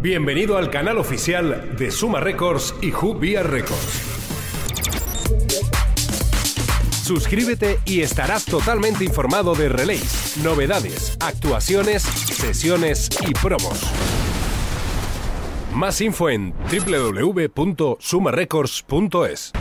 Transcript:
Bienvenido al canal oficial de Suma Records y Jubia Records. Suscríbete y estarás totalmente informado de relays, novedades, actuaciones, sesiones y promos. Más info en www.sumarecords.es.